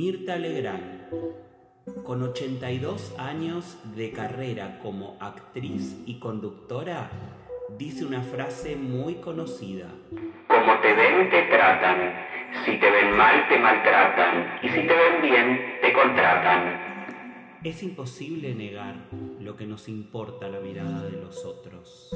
Mirta Legrand, con 82 años de carrera como actriz y conductora, dice una frase muy conocida. Como te ven, te tratan. Si te ven mal, te maltratan. Y si te ven bien, te contratan. Es imposible negar lo que nos importa la mirada de los otros.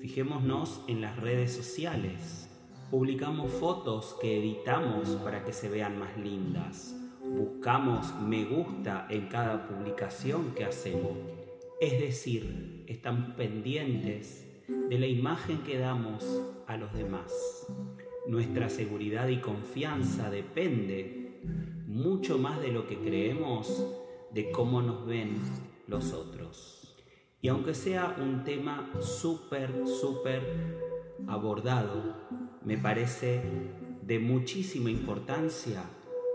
Fijémonos en las redes sociales. Publicamos fotos que editamos para que se vean más lindas. Buscamos me gusta en cada publicación que hacemos. Es decir, estamos pendientes de la imagen que damos a los demás. Nuestra seguridad y confianza depende mucho más de lo que creemos de cómo nos ven los otros. Y aunque sea un tema súper, súper abordado, me parece de muchísima importancia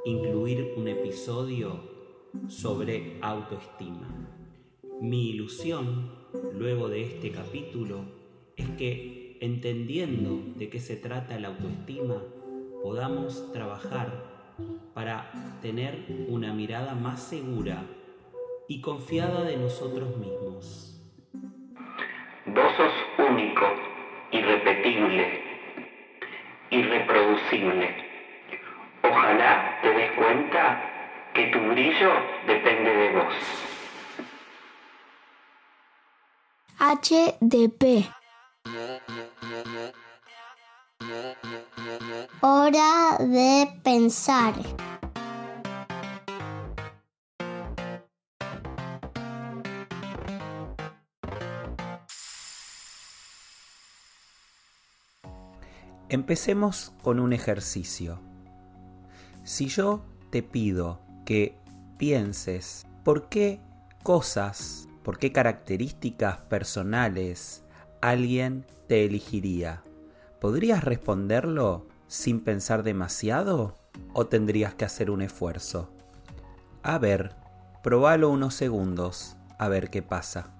incluir un episodio sobre autoestima. Mi ilusión, luego de este capítulo, es que entendiendo de qué se trata la autoestima, podamos trabajar para tener una mirada más segura y confiada de nosotros mismos. Vos sos único, irreproducible. Ojalá te des cuenta que tu brillo depende de vos. HDP Hora de pensar. Empecemos con un ejercicio. Si yo te pido que pienses por qué cosas, por qué características personales alguien te elegiría, ¿podrías responderlo sin pensar demasiado o tendrías que hacer un esfuerzo? A ver, probalo unos segundos, a ver qué pasa.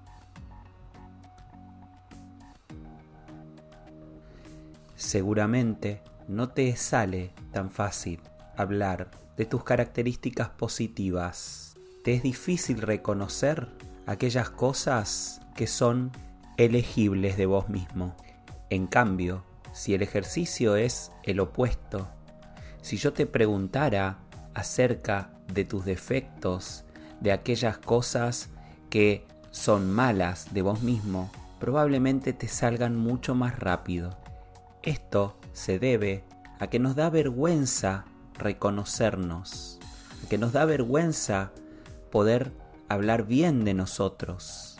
Seguramente no te sale tan fácil hablar de tus características positivas. Te es difícil reconocer aquellas cosas que son elegibles de vos mismo. En cambio, si el ejercicio es el opuesto, si yo te preguntara acerca de tus defectos, de aquellas cosas que son malas de vos mismo, probablemente te salgan mucho más rápido. Esto se debe a que nos da vergüenza reconocernos, a que nos da vergüenza poder hablar bien de nosotros,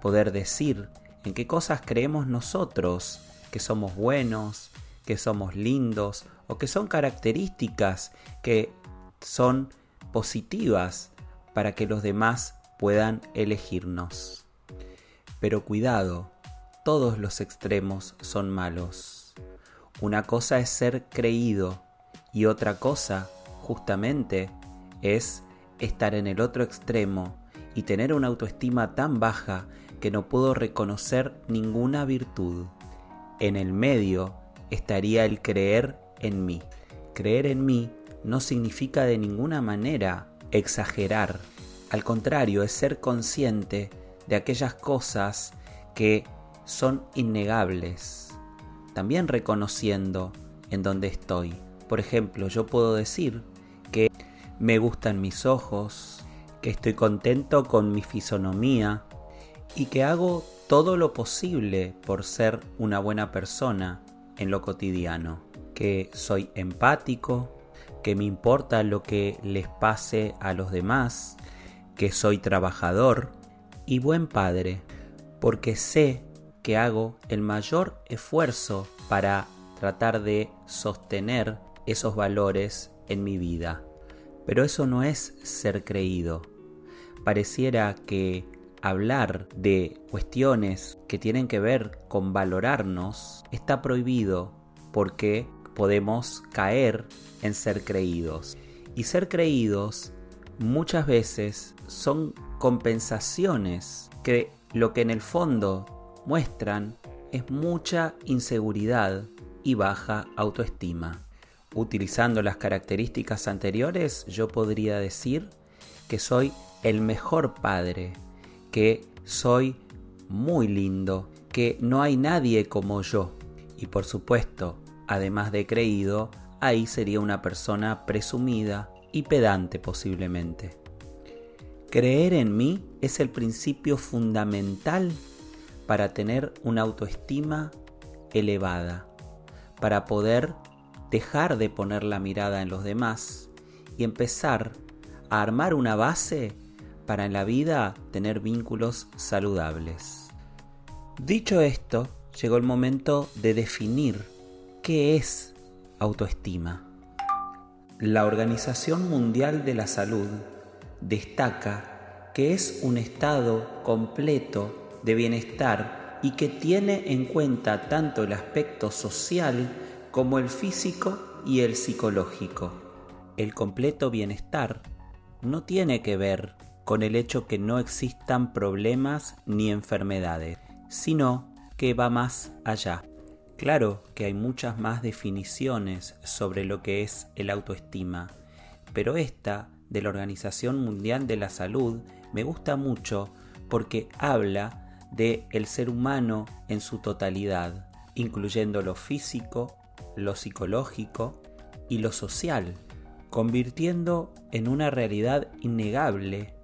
poder decir en qué cosas creemos nosotros que somos buenos, que somos lindos o que son características que son positivas para que los demás puedan elegirnos. Pero cuidado, todos los extremos son malos. Una cosa es ser creído y otra cosa, justamente, es estar en el otro extremo y tener una autoestima tan baja que no puedo reconocer ninguna virtud. En el medio estaría el creer en mí. Creer en mí no significa de ninguna manera exagerar. Al contrario, es ser consciente de aquellas cosas que son innegables también reconociendo en dónde estoy. Por ejemplo, yo puedo decir que me gustan mis ojos, que estoy contento con mi fisonomía y que hago todo lo posible por ser una buena persona en lo cotidiano, que soy empático, que me importa lo que les pase a los demás, que soy trabajador y buen padre, porque sé que hago el mayor esfuerzo para tratar de sostener esos valores en mi vida. Pero eso no es ser creído. Pareciera que hablar de cuestiones que tienen que ver con valorarnos está prohibido porque podemos caer en ser creídos. Y ser creídos muchas veces son compensaciones que lo que en el fondo muestran es mucha inseguridad y baja autoestima. utilizando las características anteriores, yo podría decir que soy el mejor padre, que soy muy lindo, que no hay nadie como yo. Y por supuesto, además de creído, ahí sería una persona presumida y pedante posiblemente. Creer en mí es el principio fundamental para tener una autoestima elevada, para poder dejar de poner la mirada en los demás y empezar a armar una base para en la vida tener vínculos saludables. Dicho esto, llegó el momento de definir qué es autoestima. La Organización Mundial de la Salud destaca que es un estado completo de bienestar y que tiene en cuenta tanto el aspecto social como el físico y el psicológico. El completo bienestar no tiene que ver con el hecho que no existan problemas ni enfermedades, sino que va más allá. Claro que hay muchas más definiciones sobre lo que es el autoestima, pero esta de la Organización Mundial de la Salud me gusta mucho porque habla de el ser humano en su totalidad, incluyendo lo físico, lo psicológico y lo social, convirtiendo en una realidad innegable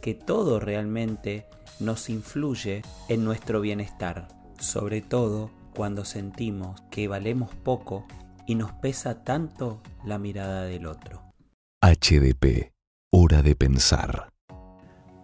que todo realmente nos influye en nuestro bienestar, sobre todo cuando sentimos que valemos poco y nos pesa tanto la mirada del otro. HDP, hora de pensar.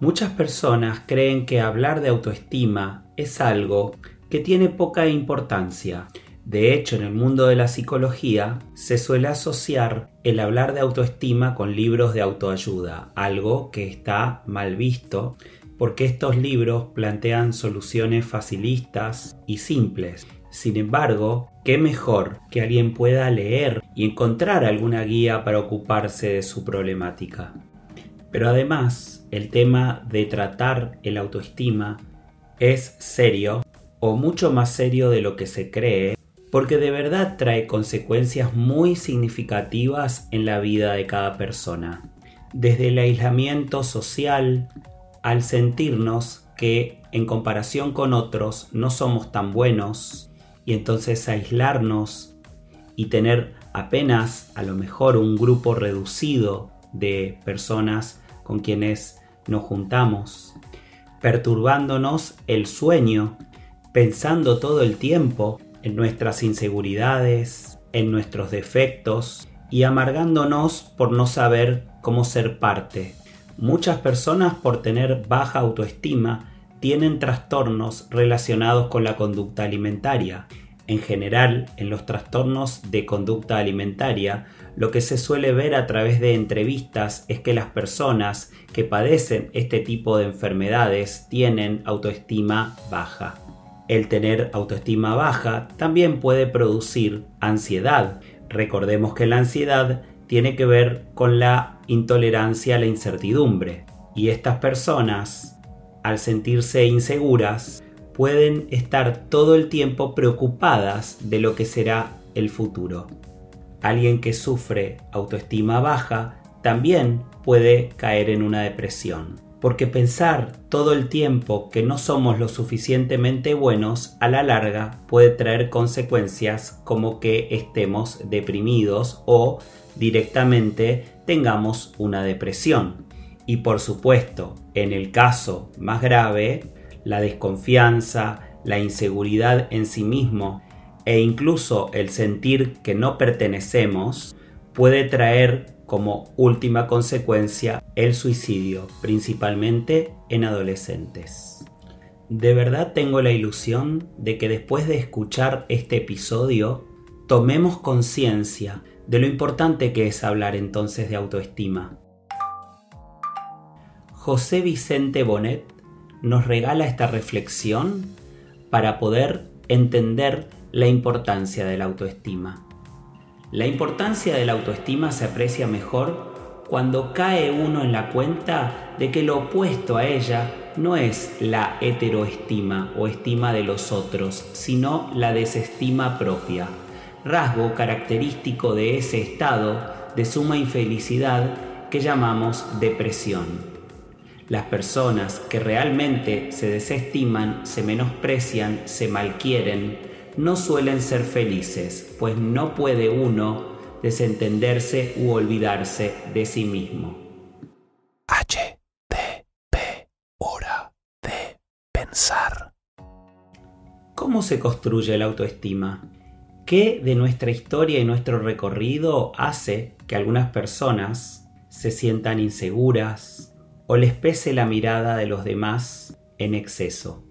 Muchas personas creen que hablar de autoestima es algo que tiene poca importancia. De hecho, en el mundo de la psicología se suele asociar el hablar de autoestima con libros de autoayuda, algo que está mal visto porque estos libros plantean soluciones facilistas y simples. Sin embargo, qué mejor que alguien pueda leer y encontrar alguna guía para ocuparse de su problemática. Pero además, el tema de tratar el autoestima es serio o mucho más serio de lo que se cree porque de verdad trae consecuencias muy significativas en la vida de cada persona. Desde el aislamiento social al sentirnos que en comparación con otros no somos tan buenos y entonces aislarnos y tener apenas a lo mejor un grupo reducido de personas con quienes nos juntamos, perturbándonos el sueño, pensando todo el tiempo en nuestras inseguridades, en nuestros defectos y amargándonos por no saber cómo ser parte. Muchas personas por tener baja autoestima tienen trastornos relacionados con la conducta alimentaria. En general, en los trastornos de conducta alimentaria, lo que se suele ver a través de entrevistas es que las personas que padecen este tipo de enfermedades tienen autoestima baja. El tener autoestima baja también puede producir ansiedad. Recordemos que la ansiedad tiene que ver con la intolerancia a la incertidumbre. Y estas personas al sentirse inseguras, pueden estar todo el tiempo preocupadas de lo que será el futuro. Alguien que sufre autoestima baja también puede caer en una depresión, porque pensar todo el tiempo que no somos lo suficientemente buenos a la larga puede traer consecuencias como que estemos deprimidos o directamente tengamos una depresión. Y por supuesto, en el caso más grave, la desconfianza, la inseguridad en sí mismo e incluso el sentir que no pertenecemos puede traer como última consecuencia el suicidio, principalmente en adolescentes. De verdad tengo la ilusión de que después de escuchar este episodio tomemos conciencia de lo importante que es hablar entonces de autoestima José Vicente Bonet nos regala esta reflexión para poder entender la importancia de la autoestima. La importancia de la autoestima se aprecia mejor cuando cae uno en la cuenta de que lo opuesto a ella no es la heteroestima o estima de los otros, sino la desestima propia. rasgo característico de ese estado de suma infelicidad que llamamos depresión. Las personas que realmente se desestiman, se menosprecian, se malquieren, no suelen ser felices, pues no puede uno desentenderse u olvidarse de sí mismo. H, D, P, hora de pensar. ¿Cómo se construye la autoestima? ¿Qué de nuestra historia y nuestro recorrido hace que algunas personas se sientan inseguras, o les pese la mirada de los demás en exceso.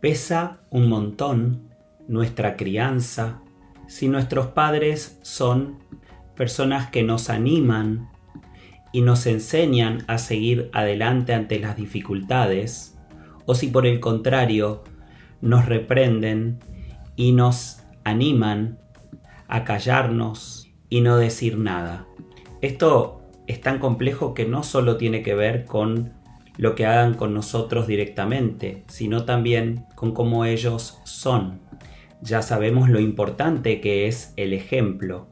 Pesa un montón nuestra crianza si nuestros padres son personas que nos animan y nos enseñan a seguir adelante ante las dificultades, o si por el contrario nos reprenden y nos animan a callarnos y no decir nada. Esto es tan complejo que no solo tiene que ver con lo que hagan con nosotros directamente, sino también con cómo ellos son. Ya sabemos lo importante que es el ejemplo,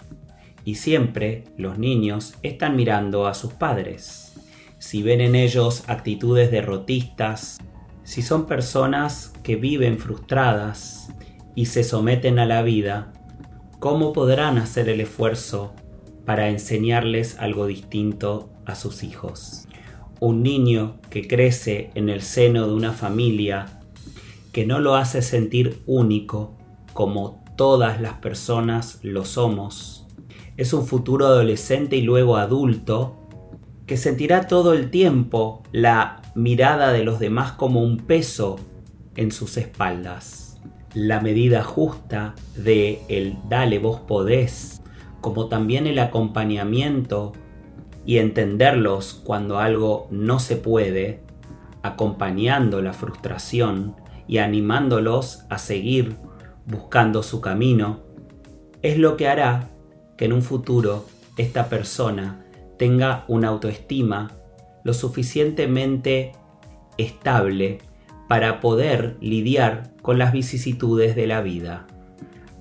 y siempre los niños están mirando a sus padres. Si ven en ellos actitudes derrotistas, si son personas que viven frustradas y se someten a la vida, ¿cómo podrán hacer el esfuerzo para enseñarles algo distinto a sus hijos. Un niño que crece en el seno de una familia que no lo hace sentir único como todas las personas lo somos. Es un futuro adolescente y luego adulto que sentirá todo el tiempo la mirada de los demás como un peso en sus espaldas. La medida justa de el dale vos podés como también el acompañamiento y entenderlos cuando algo no se puede, acompañando la frustración y animándolos a seguir buscando su camino, es lo que hará que en un futuro esta persona tenga una autoestima lo suficientemente estable para poder lidiar con las vicisitudes de la vida.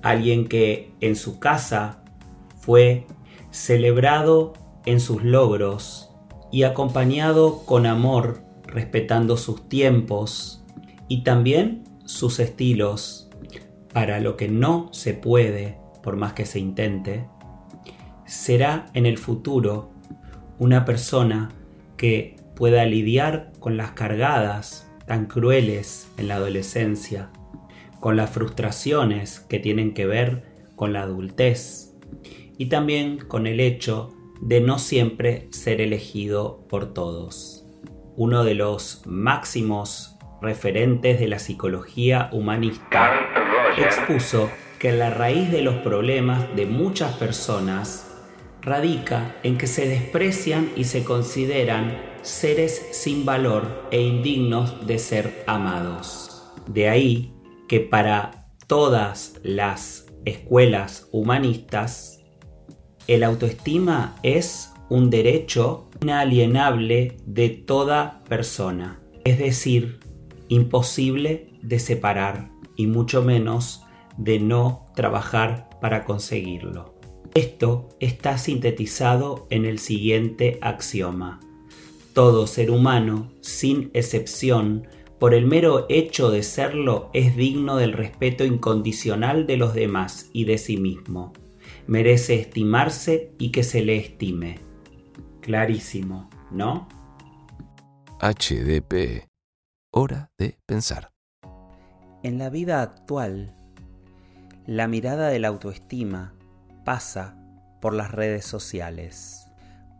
Alguien que en su casa fue celebrado en sus logros y acompañado con amor, respetando sus tiempos y también sus estilos para lo que no se puede, por más que se intente, será en el futuro una persona que pueda lidiar con las cargadas tan crueles en la adolescencia, con las frustraciones que tienen que ver con la adultez, y también con el hecho de no siempre ser elegido por todos. Uno de los máximos referentes de la psicología humanista expuso que la raíz de los problemas de muchas personas radica en que se desprecian y se consideran seres sin valor e indignos de ser amados. De ahí que para todas las escuelas humanistas el autoestima es un derecho inalienable de toda persona, es decir, imposible de separar y mucho menos de no trabajar para conseguirlo. Esto está sintetizado en el siguiente axioma. Todo ser humano, sin excepción, por el mero hecho de serlo, es digno del respeto incondicional de los demás y de sí mismo merece estimarse y que se le estime. Clarísimo, ¿no? HDP. Hora de pensar. En la vida actual, la mirada de la autoestima pasa por las redes sociales.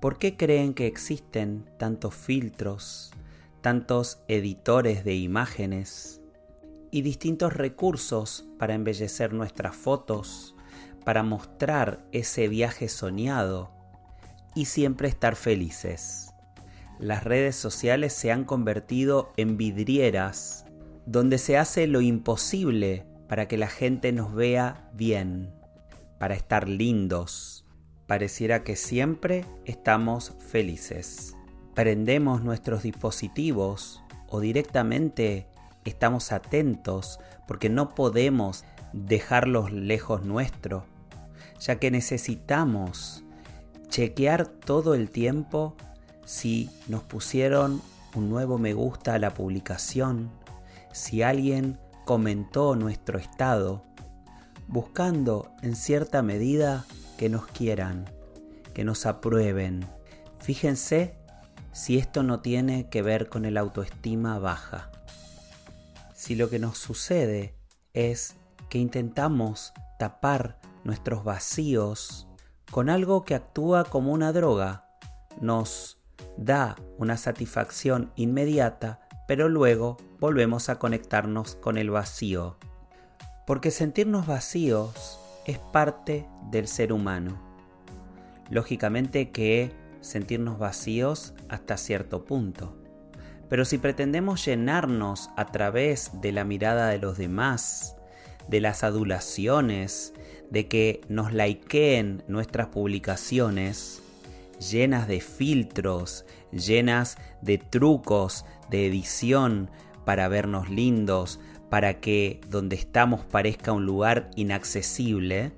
¿Por qué creen que existen tantos filtros, tantos editores de imágenes y distintos recursos para embellecer nuestras fotos, para mostrar ese viaje soñado y siempre estar felices. Las redes sociales se han convertido en vidrieras donde se hace lo imposible para que la gente nos vea bien, para estar lindos. Pareciera que siempre estamos felices. Prendemos nuestros dispositivos o directamente estamos atentos porque no podemos dejarlos lejos nuestro, ya que necesitamos chequear todo el tiempo si nos pusieron un nuevo me gusta a la publicación, si alguien comentó nuestro estado, buscando en cierta medida que nos quieran, que nos aprueben. Fíjense si esto no tiene que ver con el autoestima baja. Si lo que nos sucede es que intentamos tapar nuestros vacíos con algo que actúa como una droga, nos da una satisfacción inmediata, pero luego volvemos a conectarnos con el vacío. Porque sentirnos vacíos es parte del ser humano. Lógicamente que sentirnos vacíos hasta cierto punto. Pero si pretendemos llenarnos a través de la mirada de los demás, de las adulaciones, de que nos likeen nuestras publicaciones, llenas de filtros, llenas de trucos de edición para vernos lindos, para que donde estamos parezca un lugar inaccesible,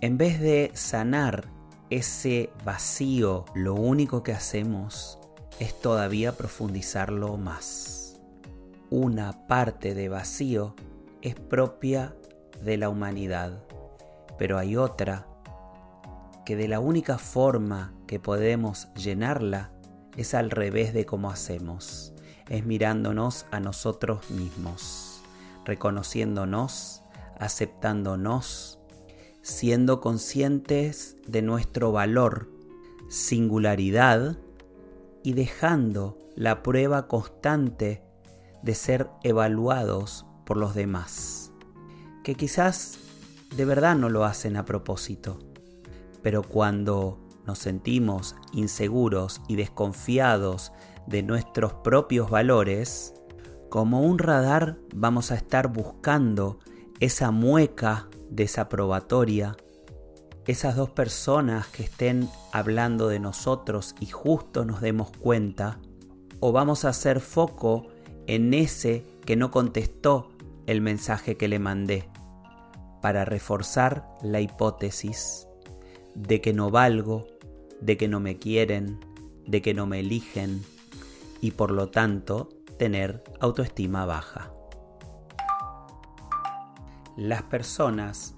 en vez de sanar ese vacío, lo único que hacemos es todavía profundizarlo más. Una parte de vacío es propia de la humanidad, pero hay otra que de la única forma que podemos llenarla es al revés de cómo hacemos, es mirándonos a nosotros mismos, reconociéndonos, aceptándonos, siendo conscientes de nuestro valor, singularidad y dejando la prueba constante de ser evaluados por los demás, que quizás de verdad no lo hacen a propósito, pero cuando nos sentimos inseguros y desconfiados de nuestros propios valores, como un radar vamos a estar buscando esa mueca desaprobatoria, esas dos personas que estén hablando de nosotros y justo nos demos cuenta, o vamos a hacer foco en ese que no contestó el mensaje que le mandé, para reforzar la hipótesis de que no valgo, de que no me quieren, de que no me eligen y por lo tanto tener autoestima baja. Las personas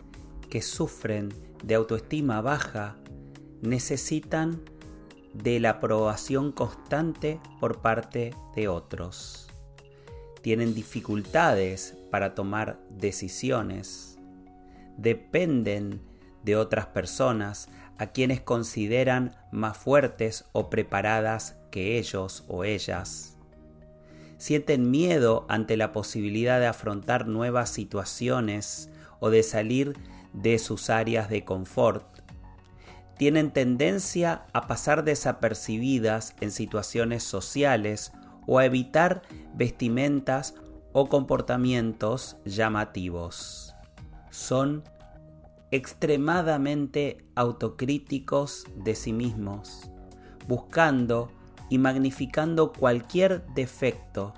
que sufren de autoestima baja necesitan de la aprobación constante por parte de otros. Tienen dificultades para tomar decisiones. Dependen de otras personas a quienes consideran más fuertes o preparadas que ellos o ellas sienten miedo ante la posibilidad de afrontar nuevas situaciones o de salir de sus áreas de confort. Tienen tendencia a pasar desapercibidas en situaciones sociales o a evitar vestimentas o comportamientos llamativos. Son extremadamente autocríticos de sí mismos, buscando y magnificando cualquier defecto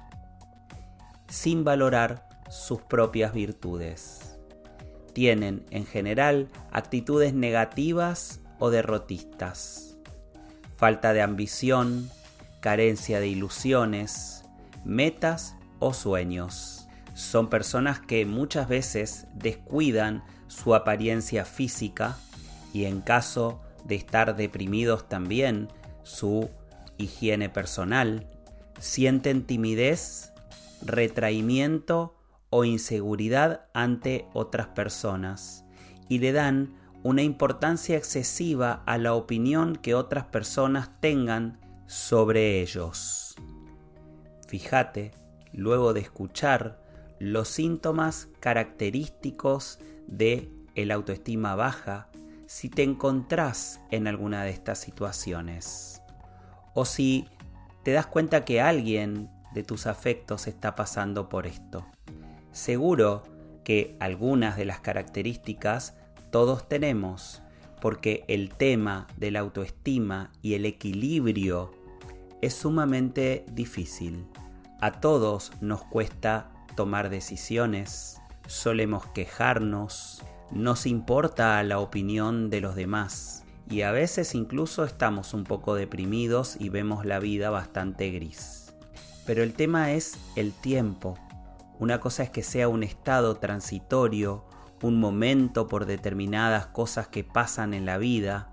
sin valorar sus propias virtudes. Tienen en general actitudes negativas o derrotistas, falta de ambición, carencia de ilusiones, metas o sueños. Son personas que muchas veces descuidan su apariencia física y en caso de estar deprimidos también su higiene personal, sienten timidez, retraimiento o inseguridad ante otras personas y le dan una importancia excesiva a la opinión que otras personas tengan sobre ellos. Fíjate, luego de escuchar los síntomas característicos de el autoestima baja, si te encontrás en alguna de estas situaciones o si te das cuenta que alguien de tus afectos está pasando por esto. Seguro que algunas de las características todos tenemos, porque el tema de la autoestima y el equilibrio es sumamente difícil. A todos nos cuesta tomar decisiones, solemos quejarnos, nos importa la opinión de los demás y a veces incluso estamos un poco deprimidos y vemos la vida bastante gris. Pero el tema es el tiempo. Una cosa es que sea un estado transitorio, un momento por determinadas cosas que pasan en la vida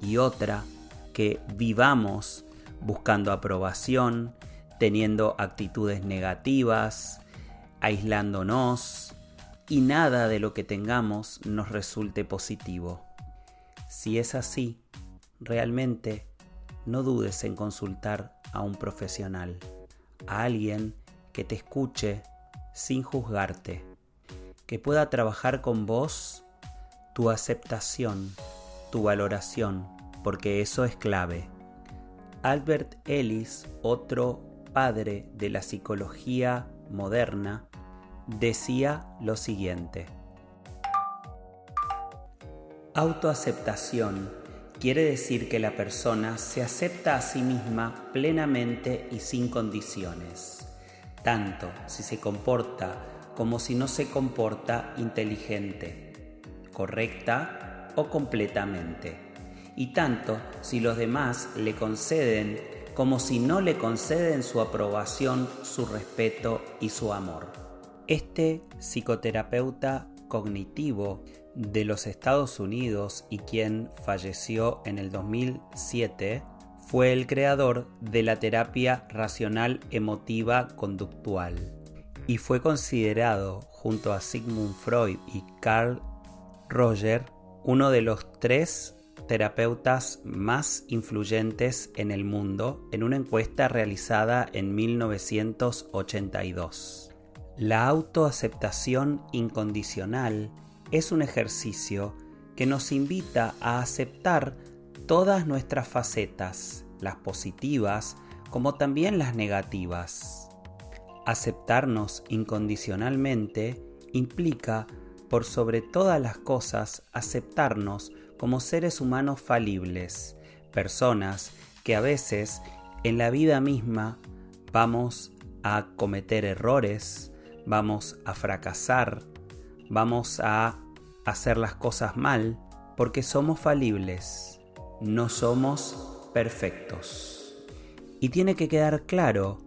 y otra que vivamos buscando aprobación, teniendo actitudes negativas, aislándonos y nada de lo que tengamos nos resulte positivo. Si es así, realmente no dudes en consultar a un profesional, a alguien que te escuche sin juzgarte, que pueda trabajar con vos tu aceptación, tu valoración, porque eso es clave. Albert Ellis, otro padre de la psicología moderna, decía lo siguiente. Autoaceptación quiere decir que la persona se acepta a sí misma plenamente y sin condiciones, tanto si se comporta como si no se comporta inteligente, correcta o completamente, y tanto si los demás le conceden como si no le conceden su aprobación, su respeto y su amor. Este psicoterapeuta cognitivo de los Estados Unidos y quien falleció en el 2007 fue el creador de la terapia racional emotiva conductual y fue considerado junto a Sigmund Freud y Carl Roger uno de los tres terapeutas más influyentes en el mundo en una encuesta realizada en 1982. La autoaceptación incondicional es un ejercicio que nos invita a aceptar todas nuestras facetas, las positivas como también las negativas. Aceptarnos incondicionalmente implica, por sobre todas las cosas, aceptarnos como seres humanos falibles, personas que a veces en la vida misma vamos a cometer errores, vamos a fracasar, vamos a hacer las cosas mal porque somos falibles, no somos perfectos. Y tiene que quedar claro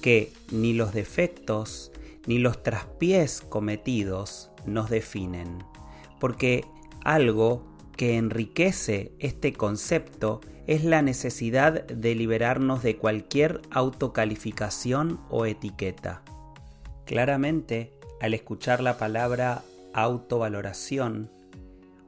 que ni los defectos ni los traspiés cometidos nos definen, porque algo que enriquece este concepto es la necesidad de liberarnos de cualquier autocalificación o etiqueta. Claramente, al escuchar la palabra autovaloración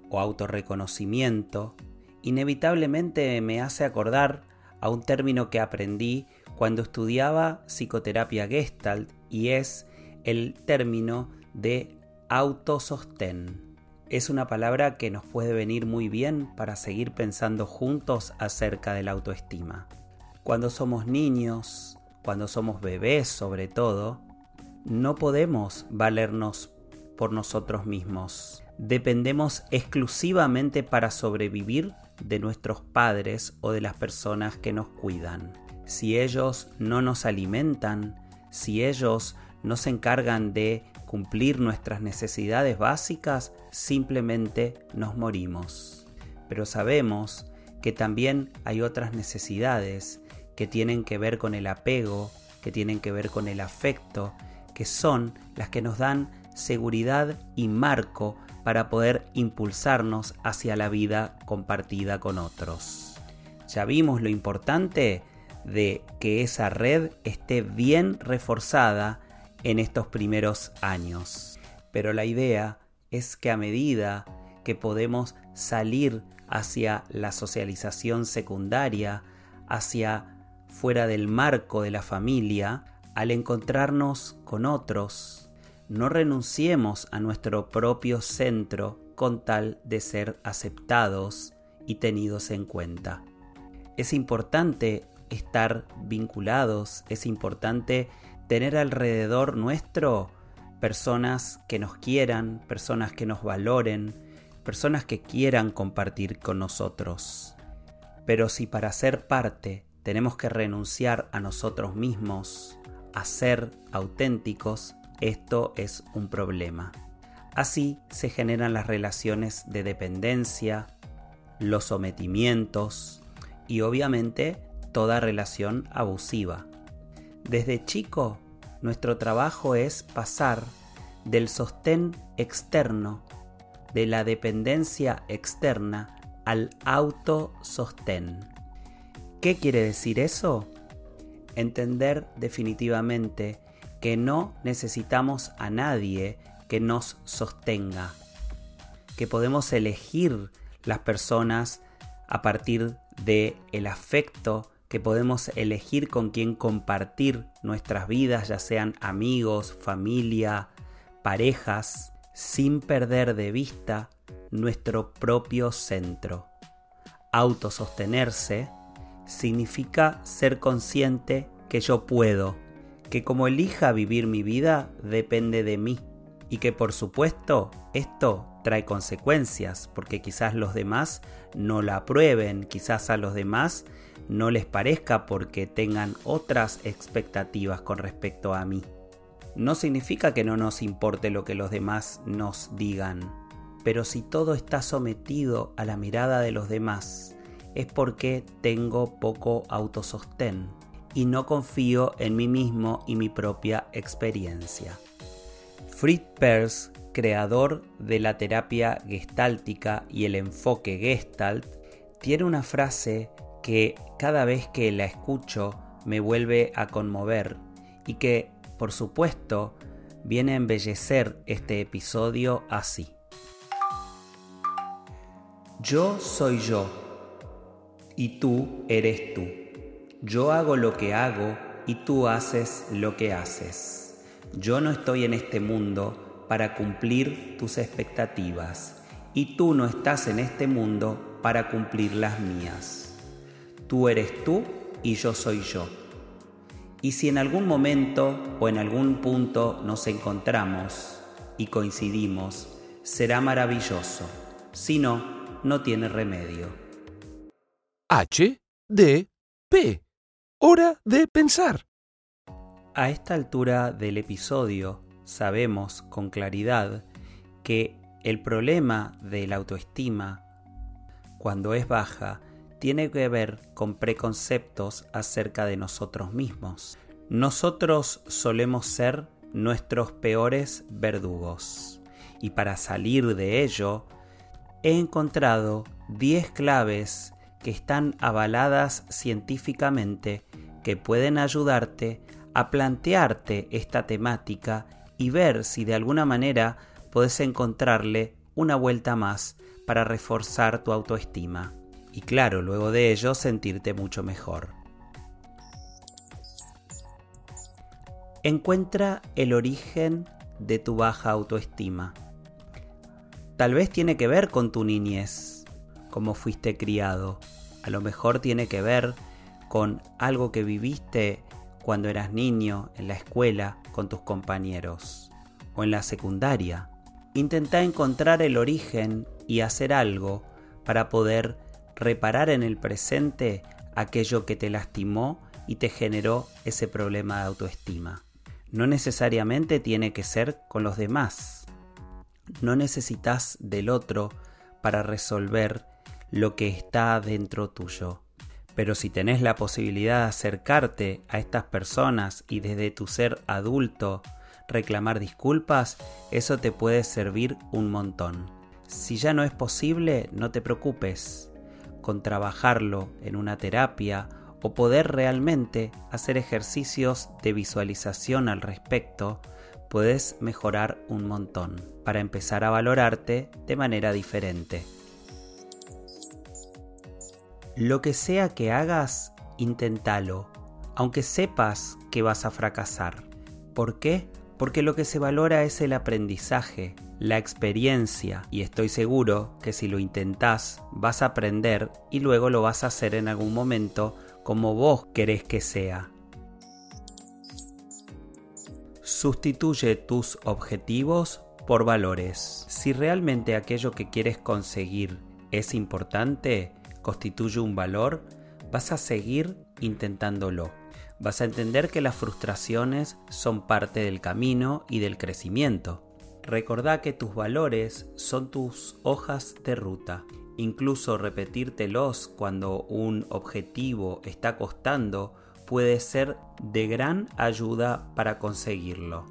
o autorreconocimiento, inevitablemente me hace acordar a un término que aprendí cuando estudiaba psicoterapia gestalt y es el término de autosostén. Es una palabra que nos puede venir muy bien para seguir pensando juntos acerca de la autoestima. Cuando somos niños, cuando somos bebés sobre todo, no podemos valernos por nosotros mismos. Dependemos exclusivamente para sobrevivir de nuestros padres o de las personas que nos cuidan. Si ellos no nos alimentan, si ellos no se encargan de cumplir nuestras necesidades básicas, simplemente nos morimos. Pero sabemos que también hay otras necesidades que tienen que ver con el apego, que tienen que ver con el afecto, que son las que nos dan seguridad y marco para poder impulsarnos hacia la vida compartida con otros. Ya vimos lo importante de que esa red esté bien reforzada en estos primeros años. Pero la idea es que a medida que podemos salir hacia la socialización secundaria, hacia fuera del marco de la familia, al encontrarnos con otros, no renunciemos a nuestro propio centro con tal de ser aceptados y tenidos en cuenta. Es importante estar vinculados, es importante tener alrededor nuestro personas que nos quieran, personas que nos valoren, personas que quieran compartir con nosotros. Pero si para ser parte tenemos que renunciar a nosotros mismos, a ser auténticos, esto es un problema. Así se generan las relaciones de dependencia, los sometimientos y obviamente toda relación abusiva. Desde chico, nuestro trabajo es pasar del sostén externo, de la dependencia externa, al autosostén. ¿Qué quiere decir eso? Entender definitivamente que no necesitamos a nadie que nos sostenga, que podemos elegir las personas a partir de el afecto que podemos elegir con quién compartir nuestras vidas, ya sean amigos, familia, parejas, sin perder de vista nuestro propio centro. Autosostenerse significa ser consciente que yo puedo, que como elija vivir mi vida depende de mí y que por supuesto esto trae consecuencias porque quizás los demás no la aprueben, quizás a los demás no les parezca porque tengan otras expectativas con respecto a mí. No significa que no nos importe lo que los demás nos digan, pero si todo está sometido a la mirada de los demás, es porque tengo poco autosostén y no confío en mí mismo y mi propia experiencia. Fritz Perls, creador de la terapia gestáltica y el enfoque gestalt, tiene una frase que cada vez que la escucho me vuelve a conmover y que, por supuesto, viene a embellecer este episodio así. Yo soy yo y tú eres tú. Yo hago lo que hago y tú haces lo que haces. Yo no estoy en este mundo para cumplir tus expectativas y tú no estás en este mundo para cumplir las mías. Tú eres tú y yo soy yo. Y si en algún momento o en algún punto nos encontramos y coincidimos, será maravilloso. Si no, no tiene remedio. H, D, P. Hora de pensar. A esta altura del episodio sabemos con claridad que el problema de la autoestima, cuando es baja, tiene que ver con preconceptos acerca de nosotros mismos. Nosotros solemos ser nuestros peores verdugos. Y para salir de ello, he encontrado 10 claves que están avaladas científicamente que pueden ayudarte a plantearte esta temática y ver si de alguna manera puedes encontrarle una vuelta más para reforzar tu autoestima y claro, luego de ello sentirte mucho mejor. Encuentra el origen de tu baja autoestima. Tal vez tiene que ver con tu niñez, cómo fuiste criado. A lo mejor tiene que ver con algo que viviste cuando eras niño, en la escuela, con tus compañeros, o en la secundaria. Intenta encontrar el origen y hacer algo para poder reparar en el presente aquello que te lastimó y te generó ese problema de autoestima. No necesariamente tiene que ser con los demás. No necesitas del otro para resolver lo que está dentro tuyo. Pero si tenés la posibilidad de acercarte a estas personas y desde tu ser adulto reclamar disculpas, eso te puede servir un montón. Si ya no es posible, no te preocupes con trabajarlo en una terapia o poder realmente hacer ejercicios de visualización al respecto, puedes mejorar un montón para empezar a valorarte de manera diferente. Lo que sea que hagas, inténtalo, aunque sepas que vas a fracasar. ¿Por qué? Porque lo que se valora es el aprendizaje, la experiencia y estoy seguro que si lo intentás vas a aprender y luego lo vas a hacer en algún momento como vos querés que sea. Sustituye tus objetivos por valores. Si realmente aquello que quieres conseguir es importante, constituye un valor, vas a seguir intentándolo. Vas a entender que las frustraciones son parte del camino y del crecimiento. Recordá que tus valores son tus hojas de ruta. Incluso repetírtelos cuando un objetivo está costando puede ser de gran ayuda para conseguirlo.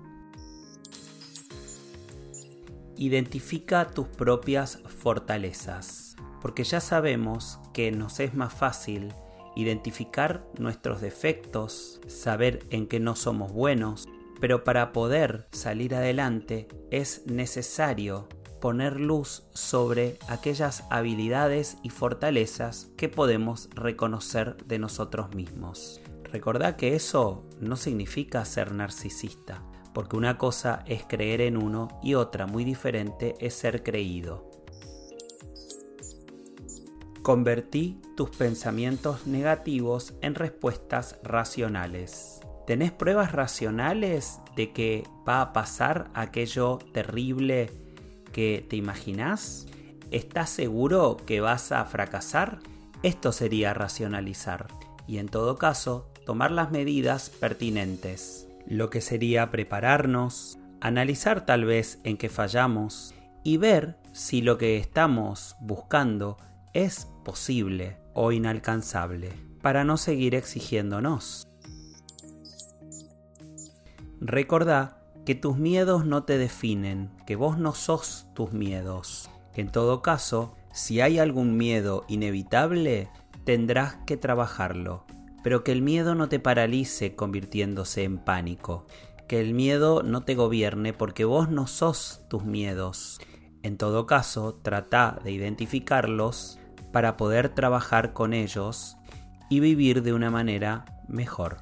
Identifica tus propias fortalezas, porque ya sabemos que nos es más fácil identificar nuestros defectos, saber en qué no somos buenos, pero para poder salir adelante es necesario poner luz sobre aquellas habilidades y fortalezas que podemos reconocer de nosotros mismos. Recordá que eso no significa ser narcisista, porque una cosa es creer en uno y otra muy diferente es ser creído. Convertí tus pensamientos negativos en respuestas racionales. ¿Tenés pruebas racionales de que va a pasar aquello terrible que te imaginás? ¿Estás seguro que vas a fracasar? Esto sería racionalizar y en todo caso tomar las medidas pertinentes, lo que sería prepararnos, analizar tal vez en qué fallamos y ver si lo que estamos buscando es posible o inalcanzable para no seguir exigiéndonos. Recordá que tus miedos no te definen, que vos no sos tus miedos. Que en todo caso, si hay algún miedo inevitable, tendrás que trabajarlo pero que el miedo no te paralice convirtiéndose en pánico, que el miedo no te gobierne porque vos no sos tus miedos. En todo caso, trata de identificarlos para poder trabajar con ellos y vivir de una manera mejor.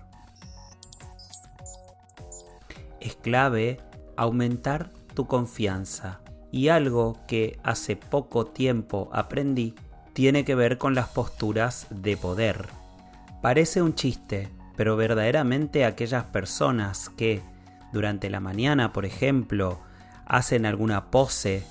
Es clave aumentar tu confianza y algo que hace poco tiempo aprendí tiene que ver con las posturas de poder Parece un chiste, pero verdaderamente aquellas personas que durante la mañana, por ejemplo, hacen alguna pose,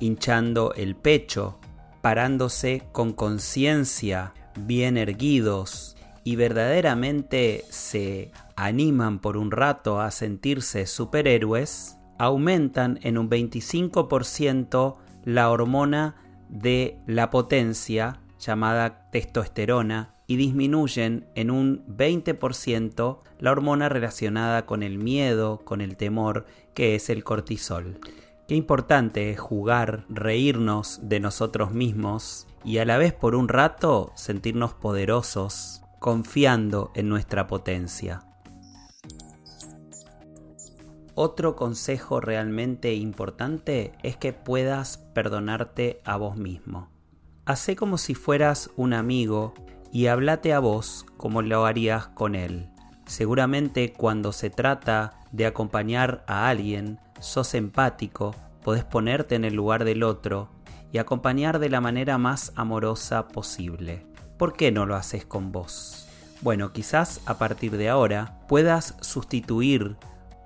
hinchando el pecho, parándose con conciencia, bien erguidos, y verdaderamente se animan por un rato a sentirse superhéroes, aumentan en un 25% la hormona de la potencia llamada testosterona y disminuyen en un 20% la hormona relacionada con el miedo, con el temor, que es el cortisol. Qué importante es jugar, reírnos de nosotros mismos y a la vez por un rato sentirnos poderosos, confiando en nuestra potencia. Otro consejo realmente importante es que puedas perdonarte a vos mismo. Hacé como si fueras un amigo y háblate a vos como lo harías con él. Seguramente cuando se trata de acompañar a alguien, sos empático, podés ponerte en el lugar del otro y acompañar de la manera más amorosa posible. ¿Por qué no lo haces con vos? Bueno, quizás a partir de ahora puedas sustituir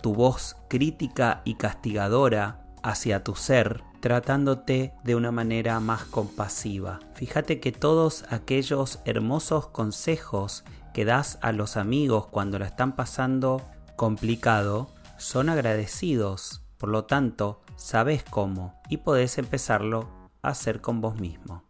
tu voz crítica y castigadora hacia tu ser tratándote de una manera más compasiva. Fíjate que todos aquellos hermosos consejos que das a los amigos cuando la están pasando complicado son agradecidos. Por lo tanto, sabes cómo y podés empezarlo a hacer con vos mismo.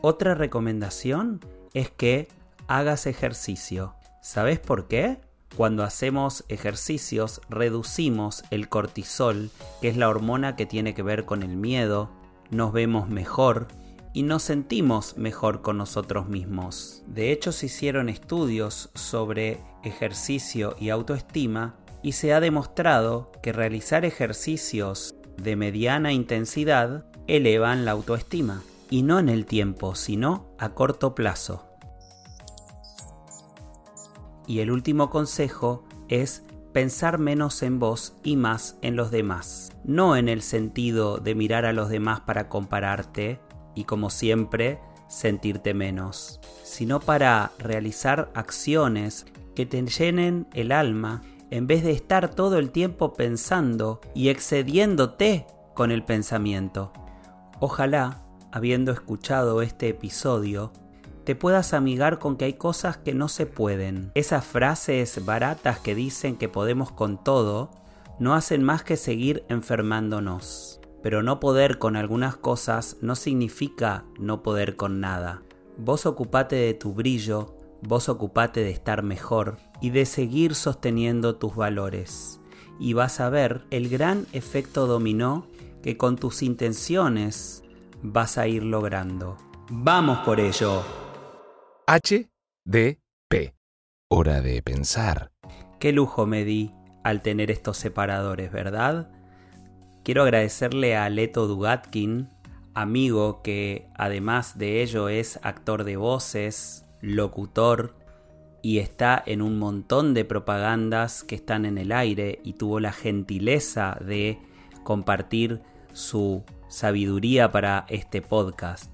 Otra recomendación es que hagas ejercicio. ¿Sabes por qué? Cuando hacemos ejercicios reducimos el cortisol, que es la hormona que tiene que ver con el miedo, nos vemos mejor y nos sentimos mejor con nosotros mismos. De hecho, se hicieron estudios sobre ejercicio y autoestima y se ha demostrado que realizar ejercicios de mediana intensidad elevan la autoestima, y no en el tiempo, sino a corto plazo. Y el último consejo es pensar menos en vos y más en los demás. No en el sentido de mirar a los demás para compararte y como siempre sentirte menos, sino para realizar acciones que te llenen el alma en vez de estar todo el tiempo pensando y excediéndote con el pensamiento. Ojalá, habiendo escuchado este episodio, te puedas amigar con que hay cosas que no se pueden. Esas frases baratas que dicen que podemos con todo, no hacen más que seguir enfermándonos. Pero no poder con algunas cosas no significa no poder con nada. Vos ocupate de tu brillo, vos ocupate de estar mejor y de seguir sosteniendo tus valores. Y vas a ver el gran efecto dominó que con tus intenciones vas a ir logrando. ¡Vamos por ello! H, D, P. Hora de pensar. Qué lujo me di al tener estos separadores, ¿verdad? Quiero agradecerle a Leto Dugatkin, amigo que además de ello es actor de voces, locutor y está en un montón de propagandas que están en el aire y tuvo la gentileza de compartir su sabiduría para este podcast.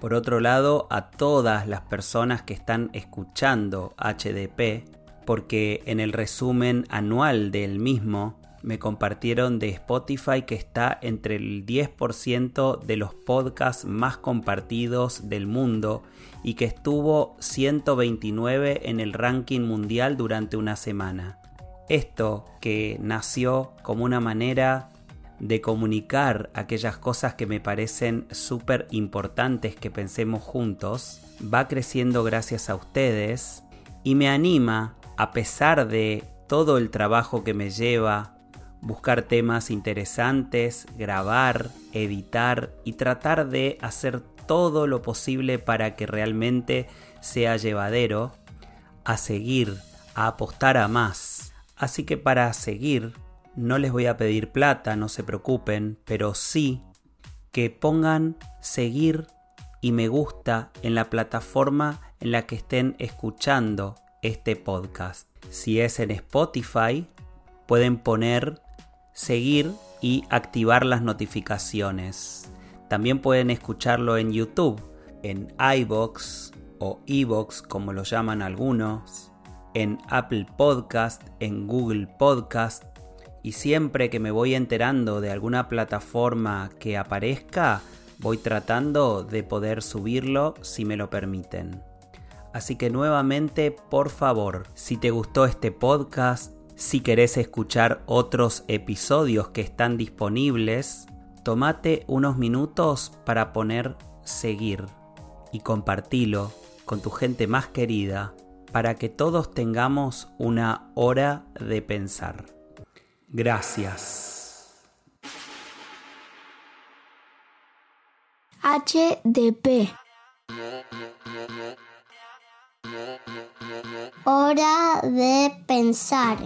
Por otro lado, a todas las personas que están escuchando HDP, porque en el resumen anual del mismo me compartieron de Spotify que está entre el 10% de los podcasts más compartidos del mundo y que estuvo 129 en el ranking mundial durante una semana. Esto que nació como una manera de comunicar aquellas cosas que me parecen súper importantes que pensemos juntos, va creciendo gracias a ustedes y me anima, a pesar de todo el trabajo que me lleva, buscar temas interesantes, grabar, editar y tratar de hacer todo lo posible para que realmente sea llevadero, a seguir, a apostar a más. Así que para seguir no les voy a pedir plata, no se preocupen, pero sí que pongan seguir y me gusta en la plataforma en la que estén escuchando este podcast. Si es en Spotify, pueden poner seguir y activar las notificaciones. También pueden escucharlo en YouTube, en iBox o iBox como lo llaman algunos, en Apple Podcast, en Google Podcast y siempre que me voy enterando de alguna plataforma que aparezca, voy tratando de poder subirlo si me lo permiten. Así que nuevamente, por favor, si te gustó este podcast, si querés escuchar otros episodios que están disponibles, tomate unos minutos para poner seguir y compartilo con tu gente más querida para que todos tengamos una hora de pensar. Gracias. HDP. Hora de pensar.